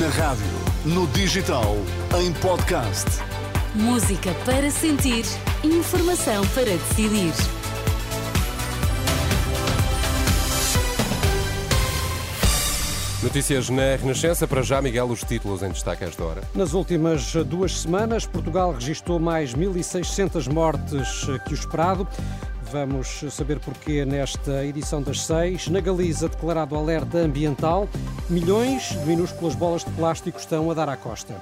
Na rádio, no digital, em podcast. Música para sentir, informação para decidir. Notícias na Renascença. Para já, Miguel, os títulos em destaque a esta hora. Nas últimas duas semanas, Portugal registrou mais 1.600 mortes que o esperado. Vamos saber porquê nesta edição das seis. Na Galiza, declarado alerta ambiental, milhões de minúsculas bolas de plástico estão a dar à costa.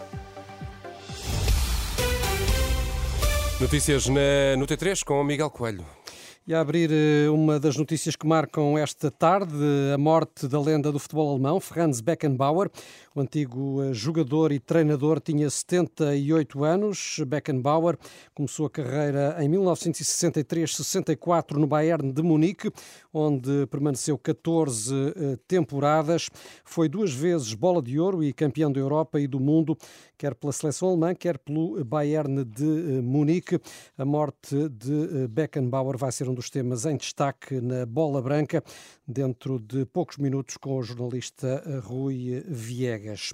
Notícias na, no T3 com Miguel Coelho. E a abrir eh, uma das notícias que marcam esta tarde, a morte da lenda do futebol alemão, Franz Beckenbauer. O antigo eh, jogador e treinador tinha 78 anos. Beckenbauer começou a carreira em 1963-64 no Bayern de Munique, onde permaneceu 14 eh, temporadas. Foi duas vezes bola de ouro e campeão da Europa e do mundo, quer pela seleção alemã, quer pelo Bayern de Munique. A morte de Beckenbauer vai ser um dos temas em destaque na Bola Branca, dentro de poucos minutos com o jornalista Rui Viegas.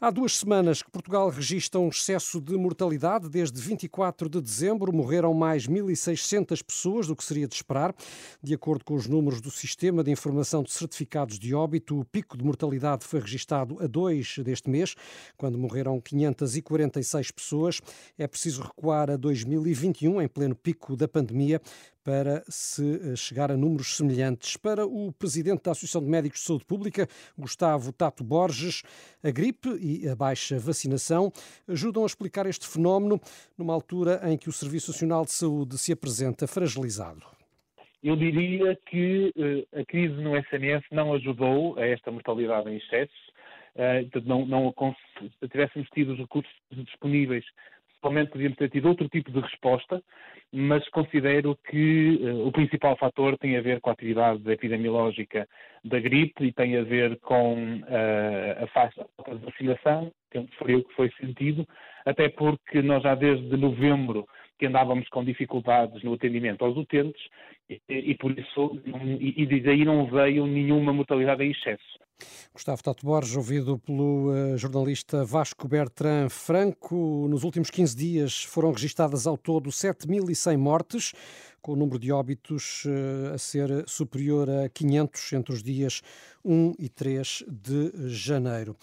Há duas semanas que Portugal registra um excesso de mortalidade. Desde 24 de dezembro morreram mais 1.600 pessoas do que seria de esperar. De acordo com os números do Sistema de Informação de Certificados de Óbito, o pico de mortalidade foi registado a 2 deste mês, quando morreram 546 pessoas. É preciso recuar a 2021, em pleno pico da pandemia, para se eh, chegar a números semelhantes. Para o presidente da Associação de Médicos de Saúde Pública, Gustavo Tato Borges, a gripe e a baixa vacinação ajudam a explicar este fenómeno numa altura em que o Serviço Nacional de Saúde se apresenta fragilizado. Eu diria que uh, a crise no SNS não ajudou a esta mortalidade em excesso. Uh, não, não, se tivéssemos tido os recursos disponíveis Provavelmente podíamos ter tido outro tipo de resposta, mas considero que uh, o principal fator tem a ver com a atividade epidemiológica da gripe e tem a ver com uh, a falta de vacinação, que foi o que foi sentido, até porque nós já desde novembro que andávamos com dificuldades no atendimento aos utentes e, e por isso, e, e daí não veio nenhuma mortalidade em excesso. Gustavo Tato Borges, ouvido pelo uh, jornalista Vasco Bertrand Franco. Nos últimos 15 dias foram registadas ao todo 7.100 mortes, com o número de óbitos uh, a ser superior a 500 entre os dias 1 e 3 de janeiro.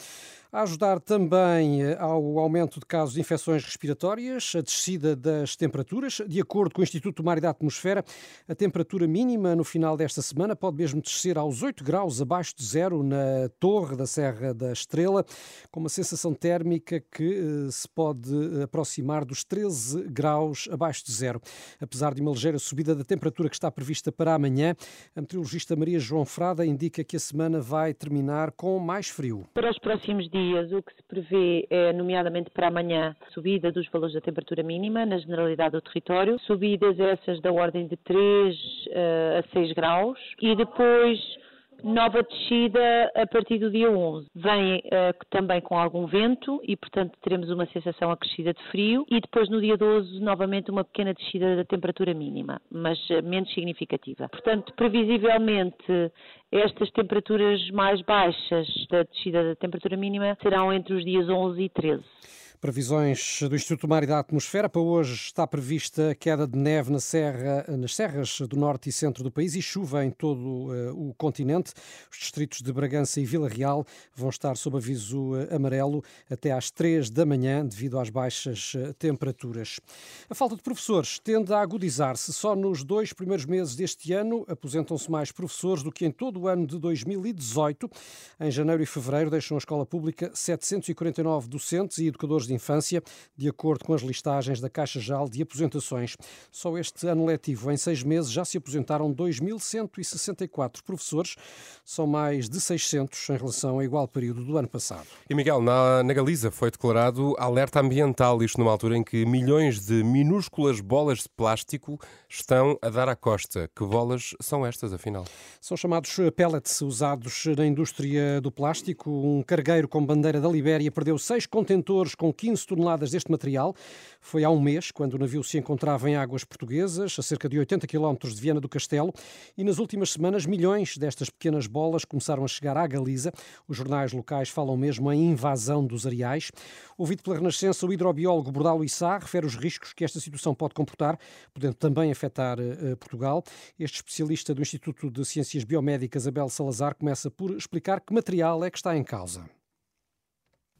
A ajudar também eh, ao aumento de casos de infecções respiratórias, a descida das temperaturas. De acordo com o Instituto do Mar e da Atmosfera, a temperatura mínima no final desta semana pode mesmo descer aos 8 graus abaixo de zero na torre da Serra da Estrela, com uma sensação térmica que eh, se pode aproximar dos 13 graus abaixo de zero. Apesar de uma ligeira subida da temperatura que está prevista para amanhã, a meteorologista Maria João Frada indica que a semana vai terminar com mais frio. Para os próximos dias, o que se prevê é, nomeadamente para amanhã, subida dos valores da temperatura mínima na generalidade do território, subidas essas da ordem de 3 uh, eh, a 6 graus e depois nova descida a partir do dia 11. Vem uh, também com algum vento e, portanto, teremos uma sensação acrescida de frio e depois no dia 12 novamente uma pequena descida da temperatura mínima, mas uh, menos significativa. Portanto, previsivelmente estas temperaturas mais baixas da descida da temperatura mínima serão entre os dias 11 e 13. Previsões do Instituto Mar e da Atmosfera. Para hoje está prevista queda de neve na serra, nas serras do norte e centro do país e chuva em todo uh, o continente. Os distritos de Bragança e Vila Real vão estar sob aviso uh, amarelo até às três da manhã devido às baixas uh, temperaturas. A falta de professores tende a agudizar-se. Só nos dois primeiros meses deste ano aposentam-se mais professores do que em todo o ano de 2018. Em janeiro e fevereiro deixam a escola pública 749 docentes e educadores de infância, de acordo com as listagens da Caixa Geral de Aposentações. Só este ano letivo, em seis meses, já se aposentaram 2.164 professores, são mais de 600 em relação ao igual período do ano passado. E Miguel, na, na Galiza foi declarado alerta ambiental, isto numa altura em que milhões de minúsculas bolas de plástico estão a dar à costa. Que bolas são estas, afinal? São chamados pellets usados na indústria do plástico. Um cargueiro com bandeira da Libéria perdeu seis contentores com 15 toneladas deste material. Foi há um mês, quando o navio se encontrava em águas portuguesas, a cerca de 80 quilómetros de Viana do Castelo, e nas últimas semanas milhões destas pequenas bolas começaram a chegar à Galiza. Os jornais locais falam mesmo em invasão dos areais. Ouvido pela Renascença, o hidrobiólogo Bordalo Issá refere os riscos que esta situação pode comportar, podendo também afetar uh, Portugal. Este especialista do Instituto de Ciências Biomédicas, Abel Salazar, começa por explicar que material é que está em causa.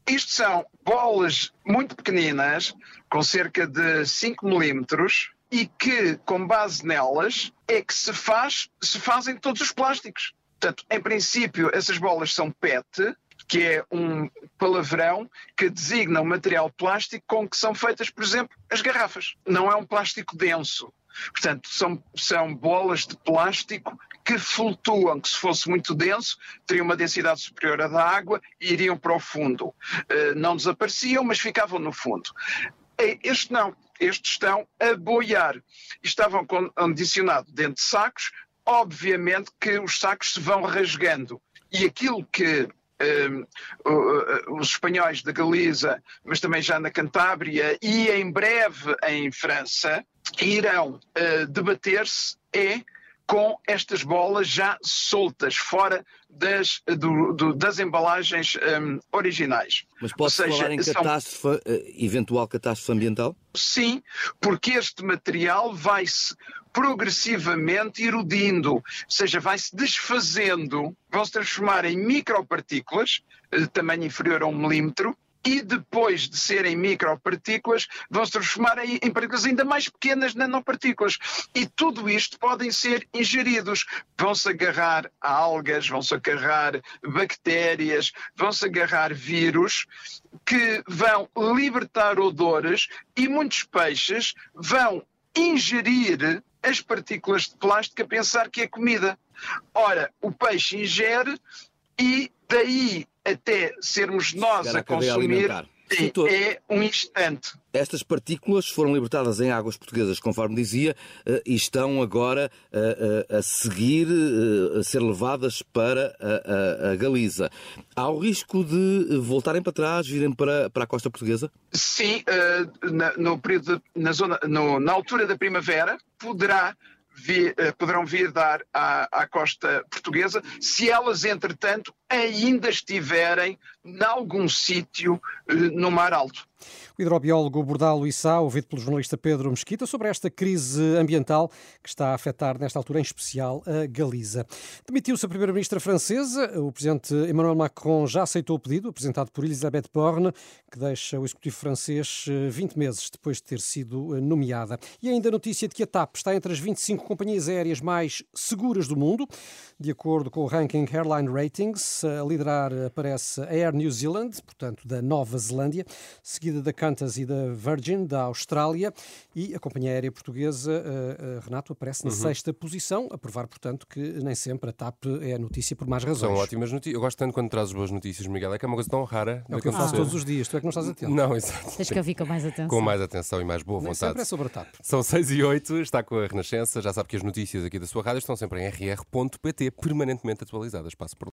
Isto são bolas muito pequeninas, com cerca de 5 milímetros, e que, com base nelas, é que se, faz, se fazem todos os plásticos. Portanto, em princípio, essas bolas são PET, que é um palavrão que designa o material plástico com que são feitas, por exemplo, as garrafas. Não é um plástico denso. Portanto, são, são bolas de plástico que flutuam, que se fosse muito denso, teriam uma densidade superior à da água e iriam para o fundo. Uh, não desapareciam, mas ficavam no fundo. Este não, estes estão a boiar. Estavam condicionados dentro de sacos, obviamente que os sacos se vão rasgando. E aquilo que um, os espanhóis da Galiza, mas também já na Cantábria e em breve em França, irão uh, debater-se é com estas bolas já soltas, fora das, do, do, das embalagens um, originais. Mas pode-se falar em catástrofe, são... Eh, eventual catástrofe ambiental? Sim, porque este material vai-se progressivamente erudindo, ou seja, vai-se desfazendo, vão se transformar em micropartículas, de tamanho inferior a um milímetro, e depois de serem micropartículas, vão se transformar em, em partículas ainda mais pequenas nanopartículas. E tudo isto podem ser ingeridos. Vão-se agarrar a algas, vão-se agarrar bactérias, vão-se agarrar vírus que vão libertar odores e muitos peixes vão ingerir as partículas de plástico a pensar que é comida. Ora, o peixe ingere e daí até sermos nós a, a consumir é um instante. Estas partículas foram libertadas em águas portuguesas, conforme dizia, eh, e estão agora a, a, a seguir, eh, a ser levadas para a, a, Galiza. Há o risco de voltarem para trás, virem para, para a costa portuguesa? Sim, eh, na, no período, na, zona, no, na altura da primavera, poderá vir, poderão vir dar à, à costa portuguesa, se elas, entretanto, ainda estiverem em algum sítio no Mar Alto. O hidrobiólogo Bordalo Issá, ouvido pelo jornalista Pedro Mesquita, sobre esta crise ambiental que está a afetar, nesta altura em especial, a Galiza. Demitiu-se a primeira-ministra francesa. O presidente Emmanuel Macron já aceitou o pedido, apresentado por Elisabeth Borne, que deixa o executivo francês 20 eh, meses depois de ter sido eh, nomeada. E ainda a notícia de que a TAP está entre as 25 companhias aéreas mais seguras do mundo. De acordo com o ranking Airline Ratings, a liderar aparece a Air New Zealand, portanto da Nova Zelândia, seguida da Qantas e da Virgin, da Austrália, e a companhia aérea portuguesa, uh, uh, Renato, aparece na uhum. sexta posição, a provar, portanto, que nem sempre a TAP é a notícia por mais razões. São ótimas notícias. Eu gosto tanto quando trazes boas notícias, Miguel, é que é uma coisa tão rara. É o que eu faço todos os dias, tu é que não estás atento. Não, exato. Tens que ouvir com mais atenção. Com mais atenção e mais boa nem vontade. sempre é sobre a TAP. São seis e oito, está com a Renascença, já sabe que as notícias aqui da sua rádio estão sempre em rr.pt, permanentemente atualizadas. Passo por